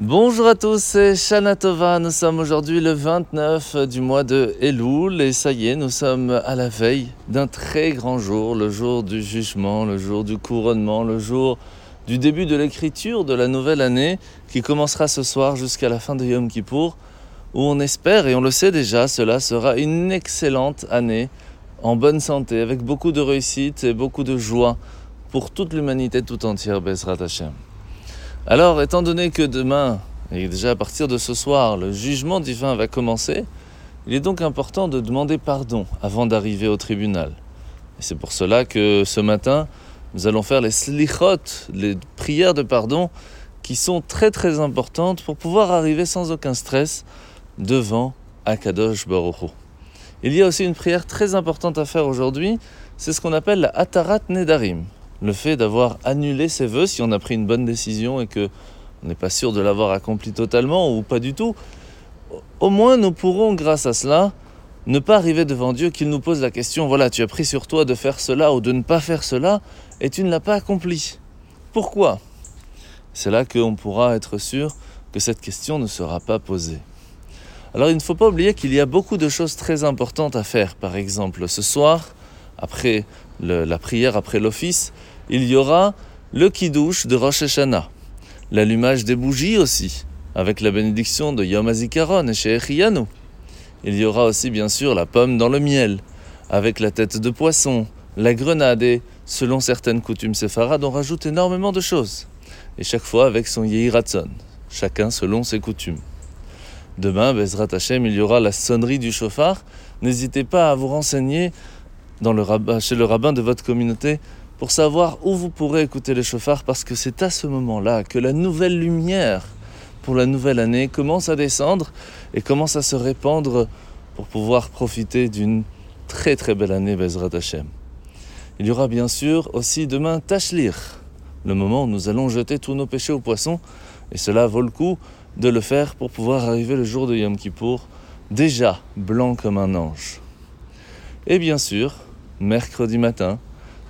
Bonjour à tous, c'est Shana Tova. Nous sommes aujourd'hui le 29 du mois de Elul et ça y est, nous sommes à la veille d'un très grand jour, le jour du jugement, le jour du couronnement, le jour du début de l'écriture de la nouvelle année qui commencera ce soir jusqu'à la fin de Yom Kippour, où on espère, et on le sait déjà, cela sera une excellente année en bonne santé, avec beaucoup de réussite et beaucoup de joie pour toute l'humanité tout entière, Bezrat Hashem. Alors, étant donné que demain, et déjà à partir de ce soir, le jugement divin va commencer, il est donc important de demander pardon avant d'arriver au tribunal. Et c'est pour cela que ce matin, nous allons faire les slichot, les prières de pardon, qui sont très très importantes pour pouvoir arriver sans aucun stress devant Akadosh Baruch Il y a aussi une prière très importante à faire aujourd'hui, c'est ce qu'on appelle la Atarat Nedarim le fait d'avoir annulé ses vœux, si on a pris une bonne décision et que on n'est pas sûr de l'avoir accompli totalement ou pas du tout, au moins nous pourrons, grâce à cela, ne pas arriver devant Dieu qu'il nous pose la question, voilà, tu as pris sur toi de faire cela ou de ne pas faire cela, et tu ne l'as pas accompli. Pourquoi? C'est là qu'on pourra être sûr que cette question ne sera pas posée. Alors il ne faut pas oublier qu'il y a beaucoup de choses très importantes à faire. Par exemple, ce soir, après la prière, après l'office, il y aura le kiddush de Rosh Hashanah, l'allumage des bougies aussi, avec la bénédiction de Yom HaZikaron et Sheikh Il y aura aussi bien sûr la pomme dans le miel, avec la tête de poisson, la grenade et, selon certaines coutumes séfarades, on rajoute énormément de choses. Et chaque fois avec son Yehiratson, chacun selon ses coutumes. Demain, Bezrat Hashem, il y aura la sonnerie du chauffard. N'hésitez pas à vous renseigner chez le rabbin de votre communauté pour savoir où vous pourrez écouter le chauffard parce que c'est à ce moment-là que la nouvelle lumière pour la nouvelle année commence à descendre et commence à se répandre pour pouvoir profiter d'une très très belle année Bezrat Hashem. Il y aura bien sûr aussi demain Tashlir, le moment où nous allons jeter tous nos péchés au poisson et cela vaut le coup de le faire pour pouvoir arriver le jour de Yom Kippour déjà blanc comme un ange. Et bien sûr, mercredi matin,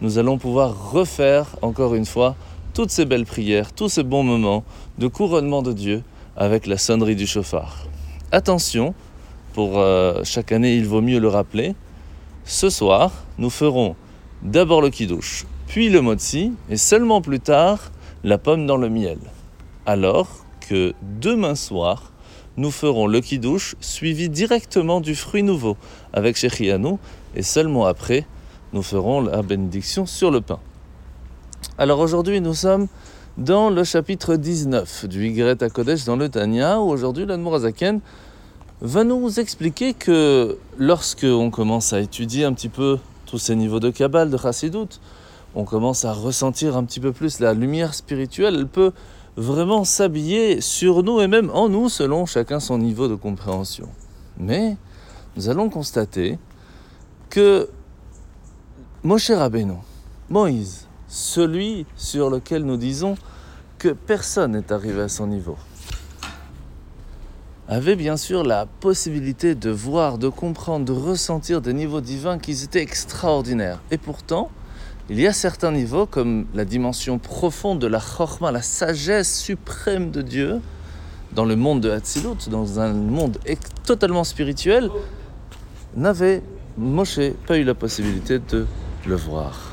nous allons pouvoir refaire encore une fois toutes ces belles prières, tous ces bons moments de couronnement de Dieu avec la sonnerie du chauffard. Attention, pour euh, chaque année, il vaut mieux le rappeler. Ce soir, nous ferons d'abord le kidouche, puis le motzi, et seulement plus tard la pomme dans le miel. Alors que demain soir, nous ferons le kidouche suivi directement du fruit nouveau avec Shechianou, et seulement après, nous ferons la bénédiction sur le pain. Alors aujourd'hui, nous sommes dans le chapitre 19 du Y à Kodesh dans le Tanya, où aujourd'hui l'Admorazaken va nous expliquer que lorsque on commence à étudier un petit peu tous ces niveaux de Kabbal, de Chassidut, on commence à ressentir un petit peu plus la lumière spirituelle, elle peut vraiment s'habiller sur nous et même en nous selon chacun son niveau de compréhension. Mais nous allons constater que Moshe Rabbeinu, Moïse, celui sur lequel nous disons que personne n'est arrivé à son niveau, avait bien sûr la possibilité de voir, de comprendre, de ressentir des niveaux divins qui étaient extraordinaires. Et pourtant, il y a certains niveaux, comme la dimension profonde de la chorma, la sagesse suprême de Dieu, dans le monde de Hatzilut, dans un monde totalement spirituel, n'avait Moshe pas eu la possibilité de le voir.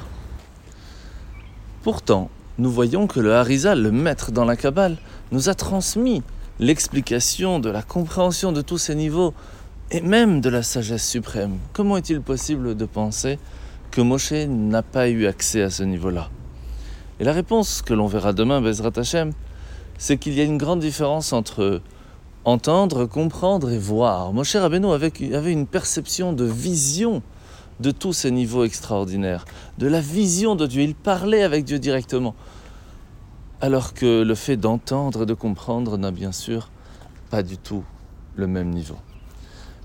Pourtant, nous voyons que le Harizal, le maître dans la Kabbale, nous a transmis l'explication de la compréhension de tous ces niveaux et même de la sagesse suprême. Comment est-il possible de penser que Moshe n'a pas eu accès à ce niveau-là? Et la réponse que l'on verra demain, Bezrat Hashem, c'est qu'il y a une grande différence entre entendre, comprendre et voir. Moshe Rabbeinu avait une perception de vision de tous ces niveaux extraordinaires, de la vision de Dieu. Il parlait avec Dieu directement. Alors que le fait d'entendre et de comprendre n'a bien sûr pas du tout le même niveau.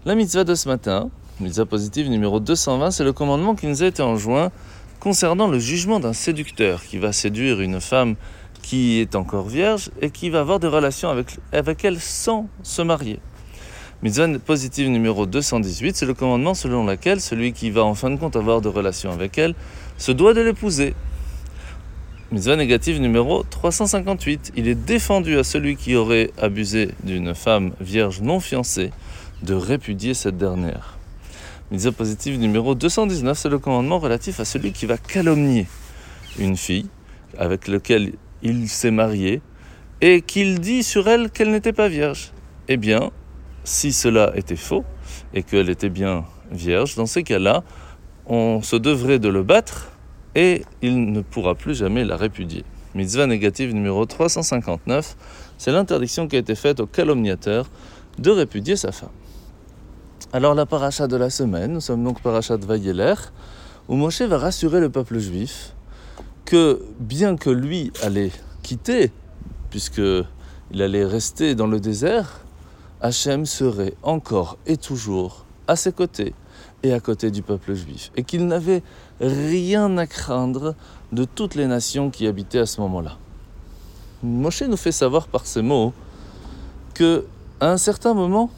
La mitzvah de ce matin, mitzvah positive numéro 220, c'est le commandement qui nous a été enjoint concernant le jugement d'un séducteur qui va séduire une femme qui est encore vierge et qui va avoir des relations avec, avec elle sans se marier. Mitzvah positive numéro 218, c'est le commandement selon lequel celui qui va en fin de compte avoir de relations avec elle se doit de l'épouser. Mitzvah négative numéro 358. Il est défendu à celui qui aurait abusé d'une femme vierge non fiancée de répudier cette dernière. Mitzvah positive numéro 219, c'est le commandement relatif à celui qui va calomnier une fille avec laquelle il s'est marié et qu'il dit sur elle qu'elle n'était pas vierge. Eh bien, si cela était faux et qu'elle était bien vierge, dans ces cas-là, on se devrait de le battre et il ne pourra plus jamais la répudier. Mitzvah négative numéro 359, c'est l'interdiction qui a été faite au calomniateur de répudier sa femme. Alors la paracha de la semaine, nous sommes donc paracha de Vayeler, où Moshe va rassurer le peuple juif que bien que lui allait quitter, puisque il allait rester dans le désert, Hachem serait encore et toujours à ses côtés et à côté du peuple juif, et qu'il n'avait rien à craindre de toutes les nations qui habitaient à ce moment-là. Moshe nous fait savoir par ces mots que, à un certain moment,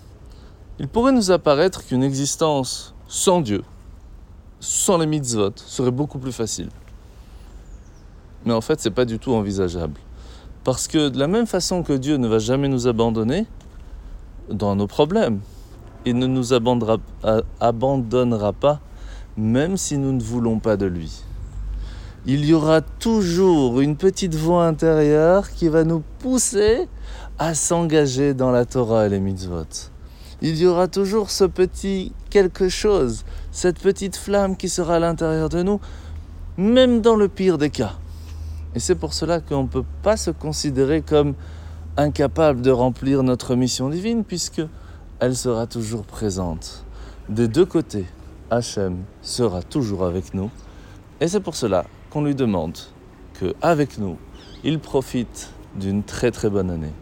il pourrait nous apparaître qu'une existence sans Dieu, sans les mitzvot, serait beaucoup plus facile. Mais en fait, ce n'est pas du tout envisageable. Parce que de la même façon que Dieu ne va jamais nous abandonner dans nos problèmes, il ne nous abandonnera, abandonnera pas même si nous ne voulons pas de lui. Il y aura toujours une petite voix intérieure qui va nous pousser à s'engager dans la Torah et les mitzvot. Il y aura toujours ce petit quelque chose, cette petite flamme qui sera à l'intérieur de nous, même dans le pire des cas. Et c'est pour cela qu'on ne peut pas se considérer comme incapable de remplir notre mission divine, puisque elle sera toujours présente. Des deux côtés, Hachem sera toujours avec nous. Et c'est pour cela qu'on lui demande que, avec nous, il profite d'une très très bonne année.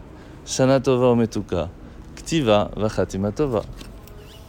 Shana Tova Ometuka, Ktiva Vachatima Tova.